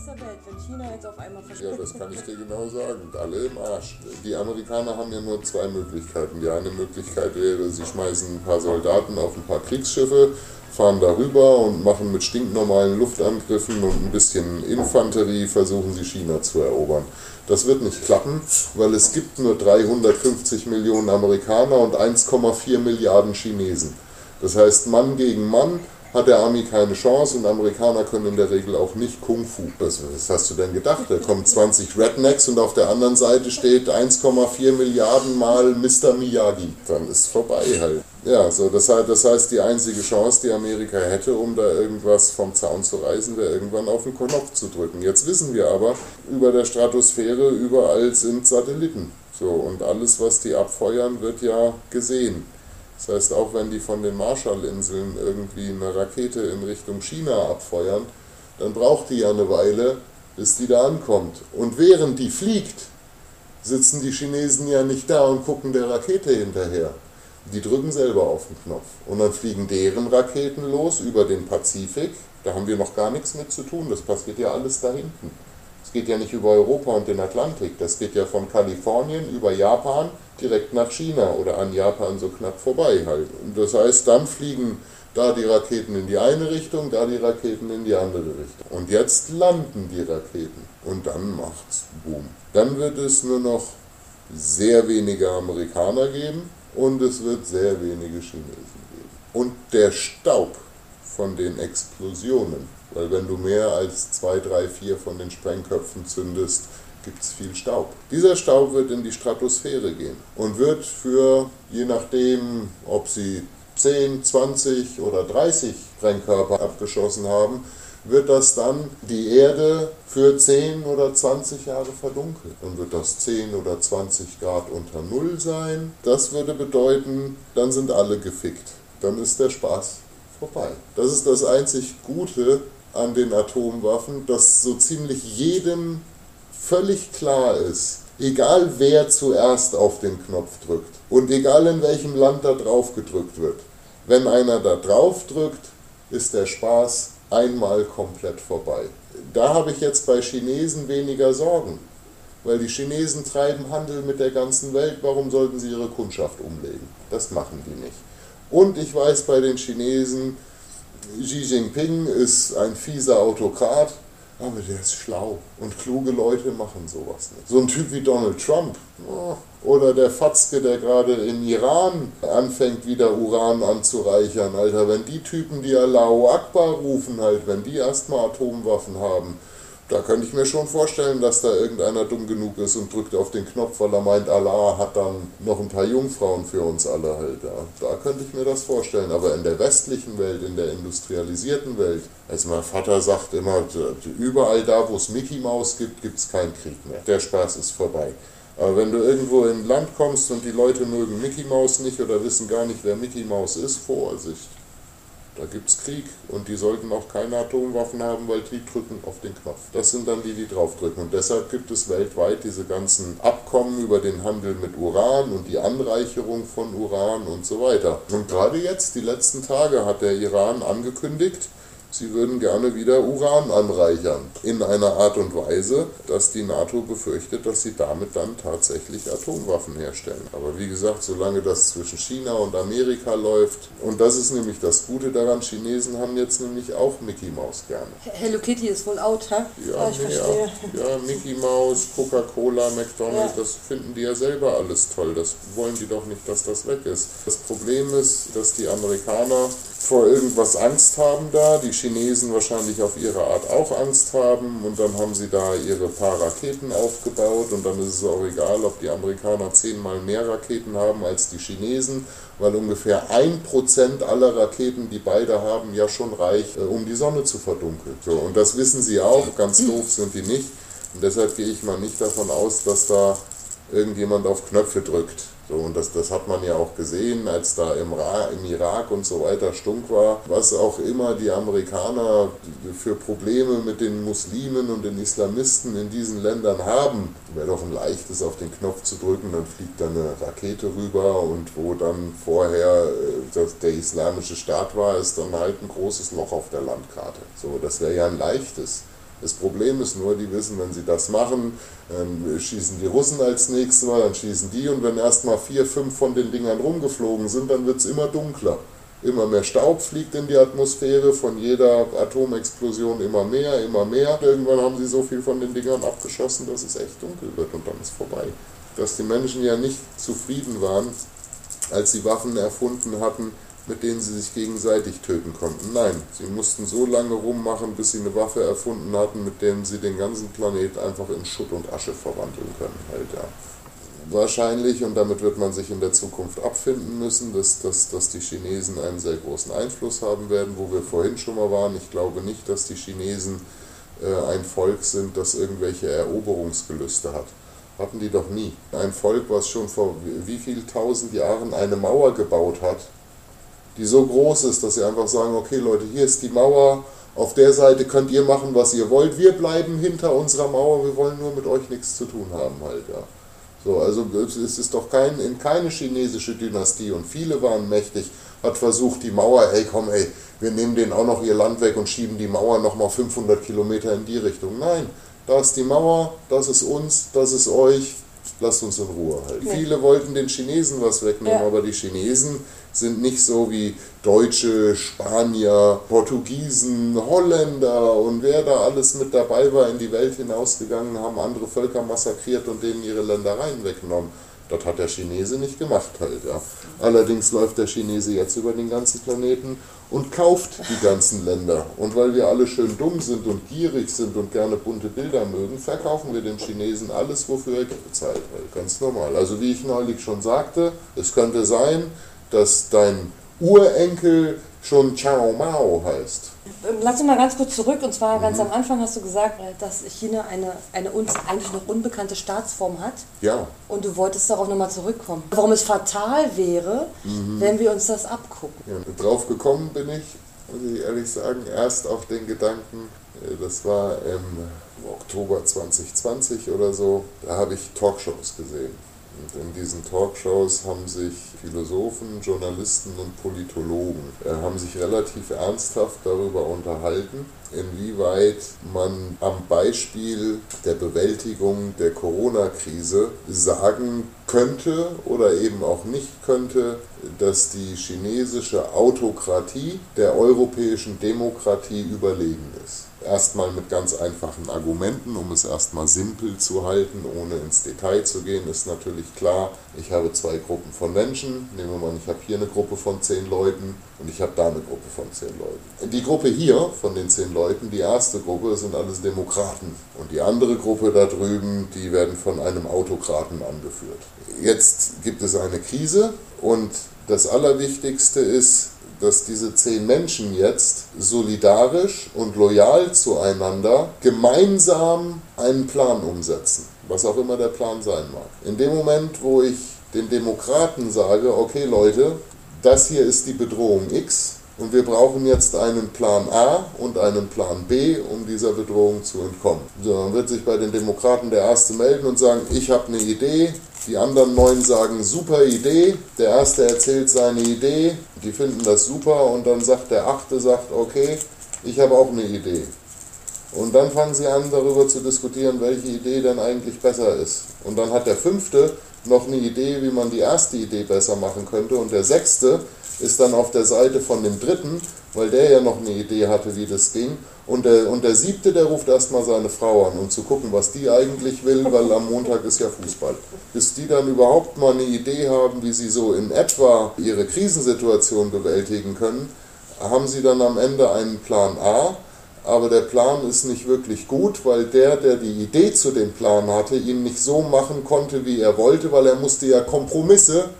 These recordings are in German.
Rest der Welt, wenn China jetzt auf einmal Ja, verschwindet? das kann ich dir genau sagen. Alle im Arsch. Die Amerikaner haben ja nur zwei Möglichkeiten. Die eine Möglichkeit wäre, sie schmeißen ein paar Soldaten auf ein paar Kriegsschiffe, fahren darüber und machen mit stinknormalen Luftangriffen und ein bisschen Infanterie, versuchen sie China zu erobern. Das wird nicht klappen, weil es gibt nur 350 Millionen Amerikaner und 1,4 Milliarden Chinesen. Das heißt, Mann gegen Mann hat der Army keine Chance und Amerikaner können in der Regel auch nicht Kung Fu. Was, was hast du denn gedacht? Da kommen 20 Rednecks und auf der anderen Seite steht 1,4 Milliarden mal Mr. Miyagi. Dann ist vorbei halt. Ja, so, das, heißt, das heißt, die einzige Chance, die Amerika hätte, um da irgendwas vom Zaun zu reißen, wäre irgendwann auf den Knopf zu drücken. Jetzt wissen wir aber, über der Stratosphäre überall sind Satelliten. So, und alles, was die abfeuern, wird ja gesehen. Das heißt, auch wenn die von den Marshallinseln irgendwie eine Rakete in Richtung China abfeuern, dann braucht die ja eine Weile, bis die da ankommt. Und während die fliegt, sitzen die Chinesen ja nicht da und gucken der Rakete hinterher. Die drücken selber auf den Knopf. Und dann fliegen deren Raketen los über den Pazifik. Da haben wir noch gar nichts mit zu tun. Das passiert ja alles da hinten. Es geht ja nicht über Europa und den Atlantik. Das geht ja von Kalifornien über Japan direkt nach China oder an Japan so knapp vorbei halt. Und das heißt, dann fliegen da die Raketen in die eine Richtung, da die Raketen in die andere Richtung. Und jetzt landen die Raketen. Und dann macht's Boom. Dann wird es nur noch sehr wenige Amerikaner geben und es wird sehr wenige Chinesen geben. Und der Staub von den Explosionen, weil wenn du mehr als zwei, drei, vier von den Sprengköpfen zündest, gibt es viel Staub. Dieser Staub wird in die Stratosphäre gehen und wird für, je nachdem, ob sie 10, 20 oder 30 Sprengkörper abgeschossen haben, wird das dann die Erde für 10 oder 20 Jahre verdunkeln. Dann wird das 10 oder 20 Grad unter Null sein. Das würde bedeuten, dann sind alle gefickt. Dann ist der Spaß vorbei. Das ist das einzig Gute an den Atomwaffen, dass so ziemlich jedem völlig klar ist, egal wer zuerst auf den Knopf drückt und egal in welchem Land da drauf gedrückt wird, wenn einer da drauf drückt, ist der Spaß einmal komplett vorbei. Da habe ich jetzt bei Chinesen weniger Sorgen, weil die Chinesen treiben Handel mit der ganzen Welt, warum sollten sie ihre Kundschaft umlegen? Das machen die nicht. Und ich weiß bei den Chinesen, Xi Jinping ist ein fieser Autokrat, aber der ist schlau. Und kluge Leute machen sowas nicht. So ein Typ wie Donald Trump oh, oder der Fatzke, der gerade im Iran anfängt, wieder Uran anzureichern. Alter, wenn die Typen, die Allahu Akbar rufen, halt, wenn die erstmal Atomwaffen haben, da könnte ich mir schon vorstellen, dass da irgendeiner dumm genug ist und drückt auf den Knopf, weil er meint, Allah hat dann noch ein paar Jungfrauen für uns alle halt. Ja. Da könnte ich mir das vorstellen. Aber in der westlichen Welt, in der industrialisierten Welt, also mein Vater sagt immer, überall da, wo es Mickey Maus gibt, gibt es keinen Krieg mehr. Der Spaß ist vorbei. Aber wenn du irgendwo in ein Land kommst und die Leute mögen Mickey Maus nicht oder wissen gar nicht, wer Mickey Maus ist, Vorsicht. Da gibt es Krieg und die sollten auch keine Atomwaffen haben, weil die drücken auf den Knopf. Das sind dann die, die draufdrücken. Und deshalb gibt es weltweit diese ganzen Abkommen über den Handel mit Uran und die Anreicherung von Uran und so weiter. Und gerade jetzt, die letzten Tage, hat der Iran angekündigt, sie würden gerne wieder Uran anreichern. In einer Art und Weise, dass die NATO befürchtet, dass sie damit dann tatsächlich Atomwaffen herstellen. Aber wie gesagt, solange das zwischen China und Amerika läuft, und das ist nämlich das Gute daran, Chinesen haben jetzt nämlich auch Mickey Mouse gerne. Hello Kitty ist wohl out, hä? Ja, ich nee, verstehe. ja, ja, Mickey Mouse, Coca-Cola, McDonald's, Ja. das finden die ja selber alles toll. Das wollen die doch nicht, dass das weg ist. Das Problem ist, dass die Amerikaner vor irgendwas Angst haben da, die Chinesen wahrscheinlich auf ihre Art auch Angst haben und dann haben sie da ihre paar Raketen aufgebaut und dann ist es auch egal, ob die Amerikaner zehnmal mehr Raketen haben als die Chinesen, weil ungefähr ein Prozent aller Raketen, die beide haben, ja schon reicht, äh, um die Sonne zu verdunkeln. So, und das wissen sie auch, ganz doof sind die nicht. Und deshalb gehe ich mal nicht davon aus, dass da irgendjemand auf Knöpfe drückt. So, und das, das hat man ja auch gesehen, als da im, Ra im Irak und so weiter stunk war, was auch immer die Amerikaner für Probleme mit den Muslimen und den Islamisten in diesen Ländern haben. Wäre doch ein leichtes, auf den Knopf zu drücken, dann fliegt da eine Rakete rüber und wo dann vorher äh, das, der islamische Staat war, ist dann halt ein großes Loch auf der Landkarte. So, das wäre ja ein leichtes. Das Problem ist nur, die wissen, wenn sie das machen, dann schießen die Russen als nächstes Mal, dann schießen die und wenn erstmal vier, fünf von den Dingern rumgeflogen sind, dann wird es immer dunkler. Immer mehr Staub fliegt in die Atmosphäre, von jeder Atomexplosion immer mehr, immer mehr. Irgendwann haben sie so viel von den Dingern abgeschossen, dass es echt dunkel wird und dann ist vorbei. Dass die Menschen ja nicht zufrieden waren, als sie Waffen erfunden hatten, mit denen sie sich gegenseitig töten konnten. Nein, sie mussten so lange rummachen, bis sie eine Waffe erfunden hatten, mit der sie den ganzen Planet einfach in Schutt und Asche verwandeln können. Halt, ja. Wahrscheinlich, und damit wird man sich in der Zukunft abfinden müssen, dass, dass, dass die Chinesen einen sehr großen Einfluss haben werden, wo wir vorhin schon mal waren. Ich glaube nicht, dass die Chinesen äh, ein Volk sind, das irgendwelche Eroberungsgelüste hat. Hatten die doch nie. Ein Volk, was schon vor wie viel tausend Jahren eine Mauer gebaut hat, die so groß ist, dass sie einfach sagen, okay Leute, hier ist die Mauer, auf der Seite könnt ihr machen, was ihr wollt, wir bleiben hinter unserer Mauer, wir wollen nur mit euch nichts zu tun haben halt, ja. So, also es ist doch kein, in keine chinesische Dynastie und viele waren mächtig, hat versucht die Mauer, ey komm ey, wir nehmen denen auch noch ihr Land weg und schieben die Mauer nochmal 500 Kilometer in die Richtung. Nein, da ist die Mauer, das ist uns, das ist euch, lasst uns in Ruhe halt. Ja. Viele wollten den Chinesen was wegnehmen, ja. aber die Chinesen sind nicht so wie Deutsche, Spanier, Portugiesen, Holländer und wer da alles mit dabei war, in die Welt hinausgegangen, haben andere Völker massakriert und denen ihre Ländereien weggenommen. Das hat der Chinese nicht gemacht halt, ja. Allerdings läuft der Chinese jetzt über den ganzen Planeten und kauft die ganzen Länder. Und weil wir alle schön dumm sind und gierig sind und gerne bunte Bilder mögen, verkaufen wir den Chinesen alles, wofür er bezahlt wird. Ganz normal. Also wie ich neulich schon sagte, es könnte sein, dass dein Urenkel schon Chao Mao heißt. Ähm, lass uns mal ganz kurz zurück. Und zwar ganz mhm. am Anfang hast du gesagt, äh, dass China eine, eine uns eigentlich noch unbekannte Staatsform hat. Ja. Und du wolltest darauf nochmal zurückkommen. Warum es fatal wäre, mhm. wenn wir uns das abgucken. Ja, drauf gekommen bin ich, muss ich ehrlich sagen, erst auf den Gedanken, äh, das war im Oktober 2020 oder so, da habe ich Talkshows gesehen. In diesen Talkshows haben sich Philosophen, Journalisten und Politologen äh, haben sich relativ ernsthaft darüber unterhalten, inwieweit man am Beispiel der Bewältigung der Corona-Krise sagen könnte oder eben auch nicht könnte, dass die chinesische Autokratie der europäischen Demokratie überlegen ist erstmal mit ganz einfachen Argumenten, um es erstmal simpel zu halten, ohne ins Detail zu gehen, ist natürlich klar, ich habe zwei Gruppen von Menschen. Nehmen wir mal, ich habe hier eine Gruppe von zehn Leuten und ich habe da eine Gruppe von zehn Leuten. Die Gruppe hier von den zehn Leuten, die erste Gruppe, sind alles Demokraten. Und die andere Gruppe da drüben, die werden von einem Autokraten angeführt. Jetzt gibt es eine Krise und das Allerwichtigste ist, dass diese zehn Menschen jetzt solidarisch und loyal zueinander gemeinsam einen Plan umsetzen, was auch immer der Plan sein mag. In dem Moment, wo ich den Demokraten sage, okay Leute, das hier ist die Bedrohung X und wir brauchen jetzt einen Plan A und einen Plan B, um dieser Bedrohung zu entkommen. So, dann wird sich bei den Demokraten der Erste melden und sagen, ich habe eine Idee, die anderen neun sagen, super Idee. Der erste erzählt seine Idee, die finden das super und dann sagt der achte, sagt, okay, ich habe auch eine Idee. Und dann fangen sie an, darüber zu diskutieren, welche Idee denn eigentlich besser ist. Und dann hat der fünfte noch eine Idee, wie man die erste Idee besser machen könnte. Und der sechste ist dann auf der Seite von dem dritten, weil der ja noch eine Idee hatte, wie das ging. Und der, und der siebte, der ruft erstmal seine Frau an, um zu gucken, was die eigentlich will, weil am Montag ist ja Fußball. Bis die dann überhaupt mal eine Idee haben, wie sie so in etwa ihre Krisensituation bewältigen können, haben sie dann am Ende einen Plan A. Aber der Plan ist nicht wirklich gut, weil der, der die Idee zu dem Plan hatte, ihn nicht so machen konnte, wie er wollte, weil er musste ja Kompromisse,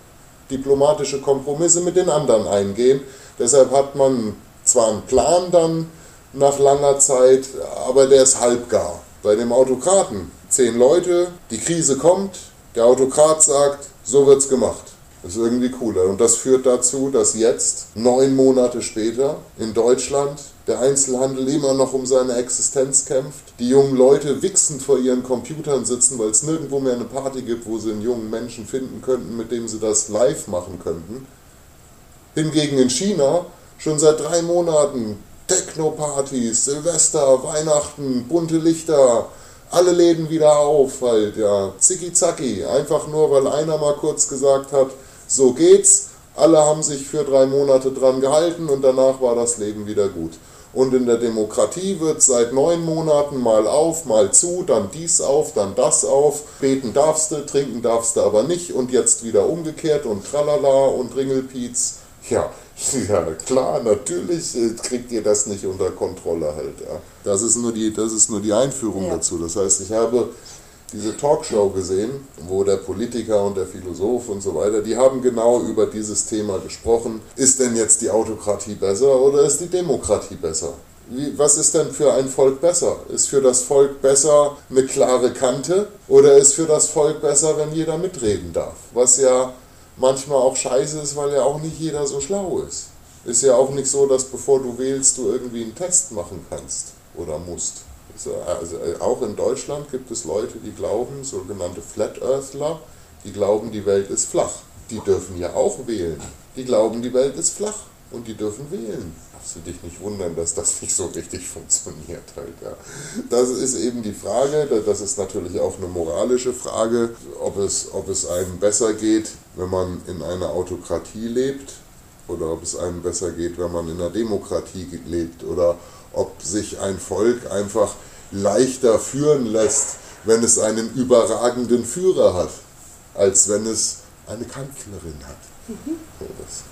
diplomatische Kompromisse mit den anderen eingehen. Deshalb hat man zwar einen Plan dann, nach langer Zeit, aber der ist halbgar. Bei dem Autokraten, zehn Leute, die Krise kommt, der Autokrat sagt, so wird's gemacht. Das ist irgendwie cooler. Und das führt dazu, dass jetzt, neun Monate später, in Deutschland der Einzelhandel immer noch um seine Existenz kämpft. Die jungen Leute wichsend vor ihren Computern sitzen, weil es nirgendwo mehr eine Party gibt, wo sie einen jungen Menschen finden könnten, mit dem sie das live machen könnten. Hingegen in China schon seit drei Monaten Techno-Partys, Silvester, Weihnachten, bunte Lichter, alle Läden wieder auf, halt, ja, zicki zacki, einfach nur, weil einer mal kurz gesagt hat, so geht's, alle haben sich für drei Monate dran gehalten und danach war das Leben wieder gut. Und in der Demokratie wird seit neun Monaten mal auf, mal zu, dann dies auf, dann das auf. Beten darfst du, trinken darfst du aber nicht und jetzt wieder umgekehrt und tralala und Ringelpiez. Ja, ja, klar, natürlich äh, kriegt ihr das nicht unter Kontrolle halt. Ja. Das, ist nur die, das ist nur die Einführung ja. dazu. Das heißt, ich habe diese Talkshow gesehen, wo der Politiker und der Philosoph und so weiter, die haben genau über dieses Thema gesprochen. Ist denn jetzt die Autokratie besser oder ist die Demokratie besser? Wie, was ist denn für ein Volk besser? Ist für das Volk besser eine klare Kante oder ist für das Volk besser, wenn jeder mitreden darf? Was ja manchmal auch scheiße ist, weil ja auch nicht jeder so schlau ist. Ist ja auch nicht so, dass bevor du wählst, du irgendwie einen Test machen kannst oder musst. Also äh, auch in Deutschland gibt es Leute, die glauben, sogenannte Flat Earthler, die glauben, die Welt ist flach. Die dürfen ja auch wählen. Die glauben, die Welt ist flach und die dürfen wählen. Darfst du dich nicht wundern, dass das nicht so richtig funktioniert halt, ja. Das ist eben die Frage, das ist natürlich auch eine moralische Frage, ob es, ob es einem besser geht, wenn man in einer Autokratie lebt oder ob es einem besser geht, wenn man in einer Demokratie lebt oder ob sich ein Volk einfach leichter führen lässt, wenn es einen überragenden Führer hat, als wenn es eine Kanzlerin hat. Mhm. Das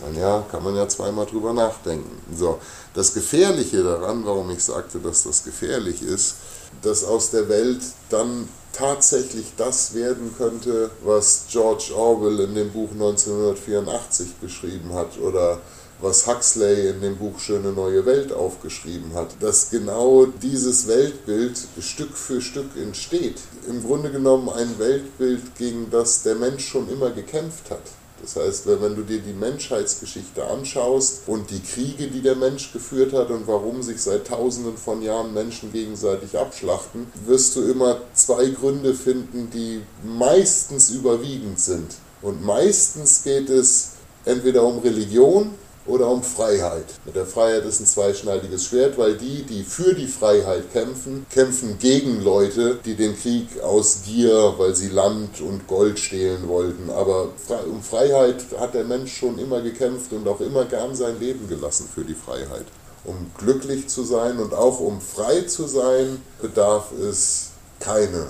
kann man, ja, kann man ja zweimal drüber nachdenken. So, das Gefährliche daran, warum ich sagte, dass das gefährlich ist, dass aus der Welt dann tatsächlich das werden könnte, was George Orwell in dem Buch 1984 beschrieben hat oder was Huxley in dem Buch Schöne neue Welt aufgeschrieben hat, dass genau dieses Weltbild Stück für Stück entsteht. Im Grunde genommen ein Weltbild, gegen das der Mensch schon immer gekämpft hat. Das heißt, wenn du dir die Menschheitsgeschichte anschaust und die Kriege, die der Mensch geführt hat und warum sich seit tausenden von Jahren Menschen gegenseitig abschlachten, wirst du immer zwei Gründe finden, die meistens überwiegend sind. Und meistens geht es entweder um Religion oder um Freiheit. Mit der Freiheit ist ein zweischneidiges Schwert, weil die, die für die Freiheit kämpfen, kämpfen gegen Leute, die den Krieg aus Gier, weil sie Land und Gold stehlen wollten. Aber um Freiheit hat der Mensch schon immer gekämpft und auch immer gern sein Leben gelassen für die Freiheit. Um glücklich zu sein und auch um frei zu sein, bedarf es keine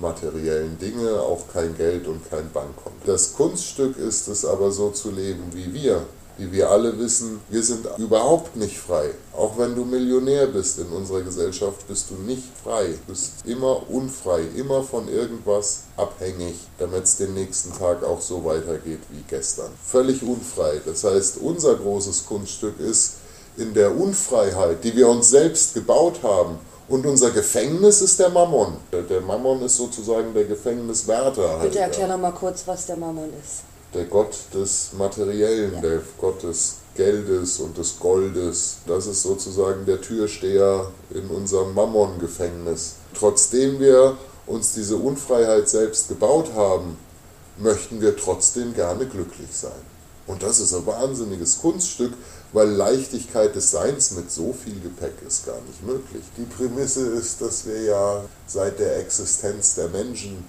materiellen Dinge, auch kein Geld und kein Bankkonto. Das Kunststück ist es aber so zu leben wie wir, wie wir alle wissen, wir sind überhaupt nicht frei. Auch wenn du Millionär bist in unserer Gesellschaft, bist du nicht frei. Du bist immer unfrei, immer von irgendwas abhängig, damit es den nächsten Tag auch so weitergeht wie gestern. Völlig unfrei. Das heißt, unser großes Kunststück ist, in der Unfreiheit, die wir uns selbst gebaut haben, und unser Gefängnis ist der Mammon. Der Mammon ist sozusagen der Gefängniswärter. Bitte erklär noch mal kurz, was der Mammon ist der Gott des Materiellen, der Gott des Geldes und des Goldes. Das ist sozusagen der Türsteher in unserem Mammon-Gefängnis. Trotzdem wir uns diese Unfreiheit selbst gebaut haben, möchten wir trotzdem gerne glücklich sein. Und das ist ein wahnsinniges Kunststück, weil Leichtigkeit des Seins mit so viel Gepäck ist gar nicht möglich. Die Prämisse ist, dass wir ja seit der Existenz der Menschen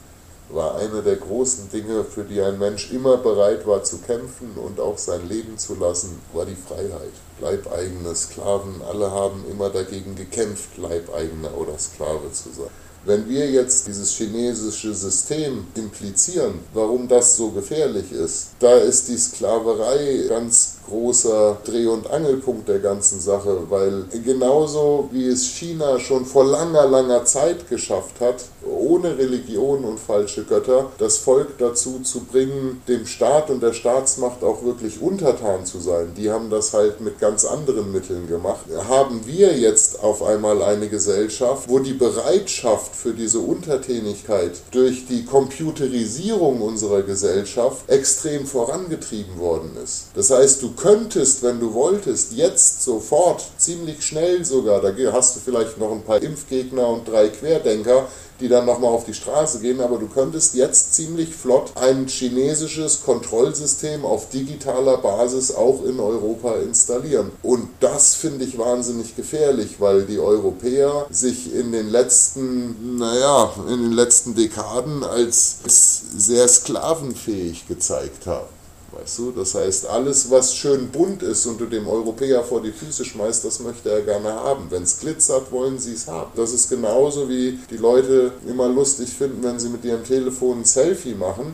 war eine der großen Dinge, für die ein Mensch immer bereit war zu kämpfen und auch sein Leben zu lassen, war die Freiheit. Leibeigene Sklaven, alle haben immer dagegen gekämpft, Leibeigener oder Sklave zu sein. Wenn wir jetzt dieses chinesische System implizieren, warum das so gefährlich ist, da ist die Sklaverei ganz großer Dreh- und Angelpunkt der ganzen Sache, weil genauso wie es China schon vor langer, langer Zeit geschafft hat, ohne Religion und falsche Götter, das Volk dazu zu bringen, dem Staat und der Staatsmacht auch wirklich untertan zu sein. Die haben das halt mit ganz anderen Mitteln gemacht. Haben wir jetzt auf einmal eine Gesellschaft, wo die Bereitschaft für diese Untertänigkeit durch die Computerisierung unserer Gesellschaft extrem vorangetrieben worden ist. Das heißt, du könntest, wenn du wolltest, jetzt sofort, ziemlich schnell sogar, da hast du vielleicht noch ein paar Impfgegner und drei Querdenker, die dann nochmal auf die Straße gehen, aber du könntest jetzt ziemlich flott ein chinesisches Kontrollsystem auf digitaler Basis auch in Europa installieren. Und das finde ich wahnsinnig gefährlich, weil die Europäer sich in den letzten, naja, in den letzten Dekaden als sehr sklavenfähig gezeigt haben. Weißt du, das heißt, alles, was schön bunt ist und du dem Europäer vor die Füße schmeißt, das möchte er gerne haben. Wenn es glitzert, wollen sie es haben. Das ist genauso wie die Leute immer lustig finden, wenn sie mit ihrem Telefon ein Selfie machen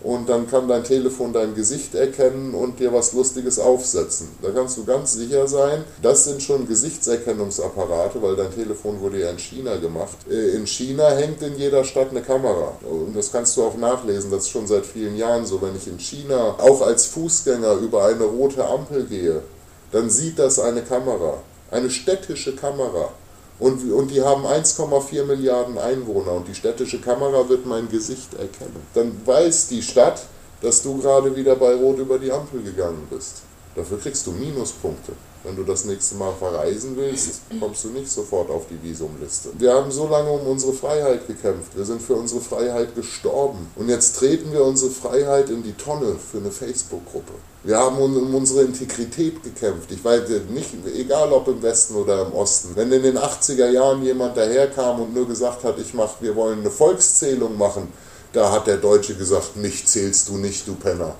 und dann kann dein Telefon dein Gesicht erkennen und dir was Lustiges aufsetzen. Da kannst du ganz sicher sein, das sind schon Gesichtserkennungsapparate, weil dein Telefon wurde ja in China gemacht. Äh, in China hängt in jeder Stadt eine Kamera und das kannst du auch nachlesen, das ist schon seit vielen Jahren so. Wenn ich in China auch als Fußgänger über eine rote Ampel gehe, dann sieht das eine Kamera, eine städtische Kamera. Und, und die haben 1,4 Milliarden Einwohner und die städtische Kamera wird mein Gesicht erkennen. Dann weiß die Stadt, dass du gerade wieder bei Rot über die Ampel gegangen bist. Dafür kriegst du Minuspunkte. Wenn du das nächste Mal verreisen willst, kommst du nicht sofort auf die Visumliste. Wir haben so lange um unsere Freiheit gekämpft. Wir sind für unsere Freiheit gestorben. Und jetzt treten wir unsere Freiheit in die Tonne für eine Facebook-Gruppe. Wir haben um unsere Integrität gekämpft. Ich weiß nicht, egal ob im Westen oder im Osten. Wenn in den 80er Jahren jemand daherkam und nur gesagt hat, ich mach, wir wollen eine Volkszählung machen, da hat der Deutsche gesagt, nicht zählst du nicht, du Penner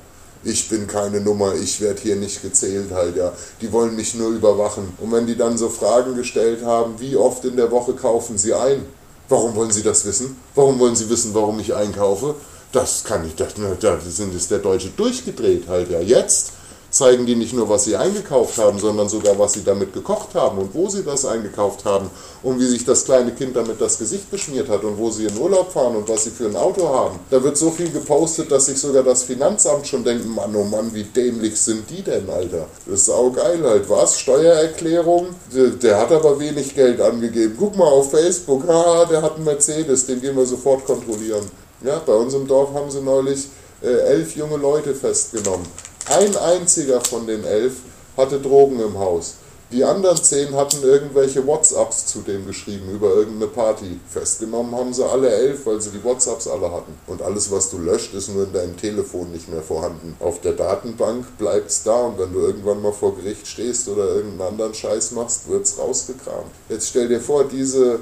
ich bin keine Nummer, ich werde hier nicht gezählt halt, ja. Die wollen mich nur überwachen. Und wenn die dann so Fragen gestellt haben, wie oft in der Woche kaufen sie ein? Warum wollen sie das wissen? Warum wollen sie wissen, warum ich einkaufe? Das kann ich, das, da sind ist der Deutsche durchgedreht halt, ja. Jetzt zeigen die nicht nur, was sie eingekauft haben, sondern sogar, was sie damit gekocht haben und wo sie das eingekauft haben und wie sich das kleine Kind damit das Gesicht beschmiert hat und wo sie in Urlaub fahren und was sie für ein Auto haben. Da wird so viel gepostet, dass sich sogar das Finanzamt schon denkt, Mann, oh Mann, wie dämlich sind die denn, Alter? Das ist auch geil halt. Was? Steuererklärung? Der, der hat aber wenig Geld angegeben. Guck mal auf Facebook, ha, der hat einen Mercedes, den gehen wir sofort kontrollieren. Ja, bei uns im Dorf haben sie neulich äh, elf junge Leute festgenommen. Ein einziger von den elf hatte Drogen im Haus. Die anderen zehn hatten irgendwelche WhatsApps zu dem geschrieben über irgendeine Party. Festgenommen haben sie alle elf, weil sie die WhatsApps alle hatten. Und alles, was du löscht, ist nur in deinem Telefon nicht mehr vorhanden. Auf der Datenbank bleibt's da und wenn du irgendwann mal vor Gericht stehst oder irgendeinen anderen Scheiß machst, wird's rausgekramt. Jetzt stell dir vor, diese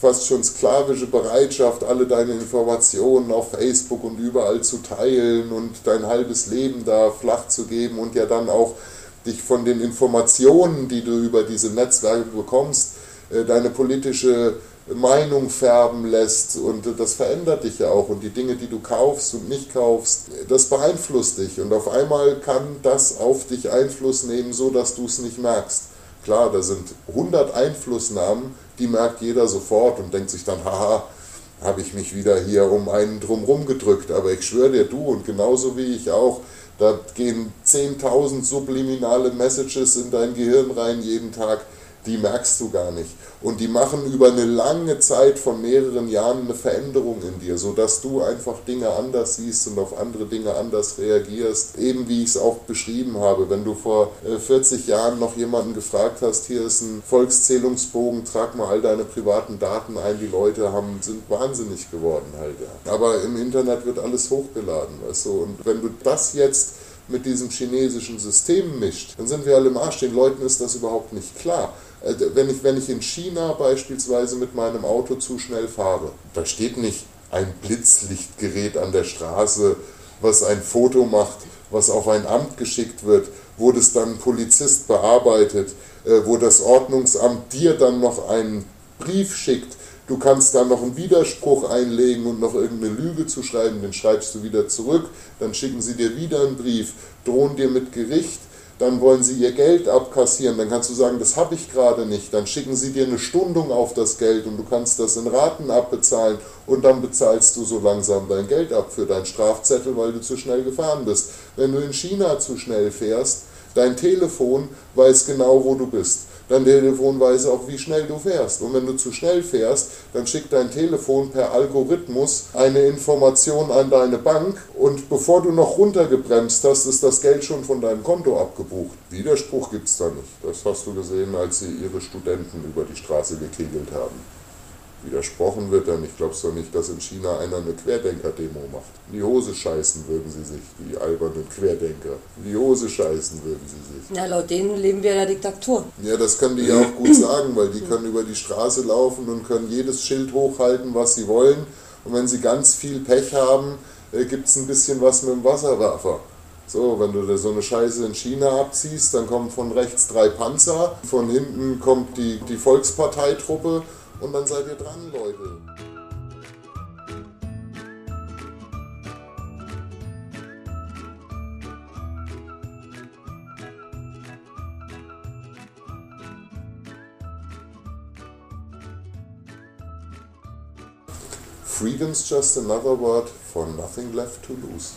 fast schon sklavische Bereitschaft, alle deine Informationen auf Facebook und überall zu teilen und dein halbes Leben da flach zu geben und ja dann auch dich von den Informationen, die du über diese Netzwerke bekommst, äh, deine politische Meinung färben lässt. Und das verändert dich ja auch. Und die Dinge, die du kaufst und nicht kaufst, das beeinflusst dich. Und auf einmal kann das auf dich Einfluss nehmen, so dass du es nicht merkst. Klar, da sind 100 Einflussnahmen, die merkt jeder sofort und denkt sich dann, haha, habe ich mich wieder hier um einen drumherum gedrückt. Aber ich schwöre dir, du und genauso wie ich auch, da gehen 10.000 subliminale Messages in dein Gehirn rein jeden Tag die merkst du gar nicht. Und die machen über eine lange Zeit von mehreren Jahren eine Veränderung in dir, sodass du einfach Dinge anders siehst und auf andere Dinge anders reagierst. Eben wie ich es auch beschrieben habe, wenn du vor 40 äh, Jahren noch jemanden gefragt hast, hier ist ein Volkszählungsbogen, trag mal all deine privaten Daten ein, die Leute haben, sind wahnsinnig geworden halt. Ja. Aber im Internet wird alles hochgeladen, weißt du. Und wenn du das jetzt mit diesem chinesischen System mischt, dann sind wir alle im Arsch. Den Leuten ist das überhaupt nicht klar. Äh, wenn ich, wenn ich in China beispielsweise mit meinem Auto zu schnell fahre, da steht nicht ein Blitzlichtgerät an der Straße, was ein Foto macht, was auf ein Amt geschickt wird, wo das dann ein Polizist bearbeitet, äh, wo das Ordnungsamt dir dann noch einen Brief schickt. Du kannst dann noch einen Widerspruch einlegen und noch irgendeine Lüge zu schreiben, den schreibst du wieder zurück, dann schicken sie dir wieder einen Brief, drohen dir mit Gericht dann wollen sie ihr Geld abkassieren, dann kannst du sagen, das habe ich gerade nicht, dann schicken sie dir eine Stundung auf das Geld und du kannst das in Raten abbezahlen und dann bezahlst du so langsam dein Geld ab für deinen Strafzettel, weil du zu schnell gefahren bist. Wenn du in China zu schnell fährst, dein Telefon weiß genau, wo du bist. Dein Telefon weiß auch, wie schnell du fährst. Und wenn du zu schnell fährst, dann schickt dein Telefon per Algorithmus eine Information an deine Bank und bevor du noch runtergebremst hast, ist das Geld schon von deinem Konto abgebucht. Widerspruch gibt es da nicht. Das hast du gesehen, als sie ihre Studenten über die Straße gekegelt haben widersprochen wird, dann ich glaube doch nicht, dass in China einer eine Querdenker-Demo macht. In die Hose scheißen würden sie sich, die albernen Querdenker. In die Hose scheißen würden sie sich. Ja, laut denen leben wir in der Diktatur. Ja, das können die ja auch gut sagen, weil die können über die Straße laufen und können jedes Schild hochhalten, was sie wollen. Und wenn sie ganz viel Pech haben, äh, gibt es ein bisschen was mit dem Wasserwerfer. So, wenn du da so eine Scheiße in China abziehst, dann kommen von rechts drei Panzer, von hinten kommt die, die Volksparteitruppe und dann seid ihr dran, Leute. Freedom's just another word for nothing left to lose.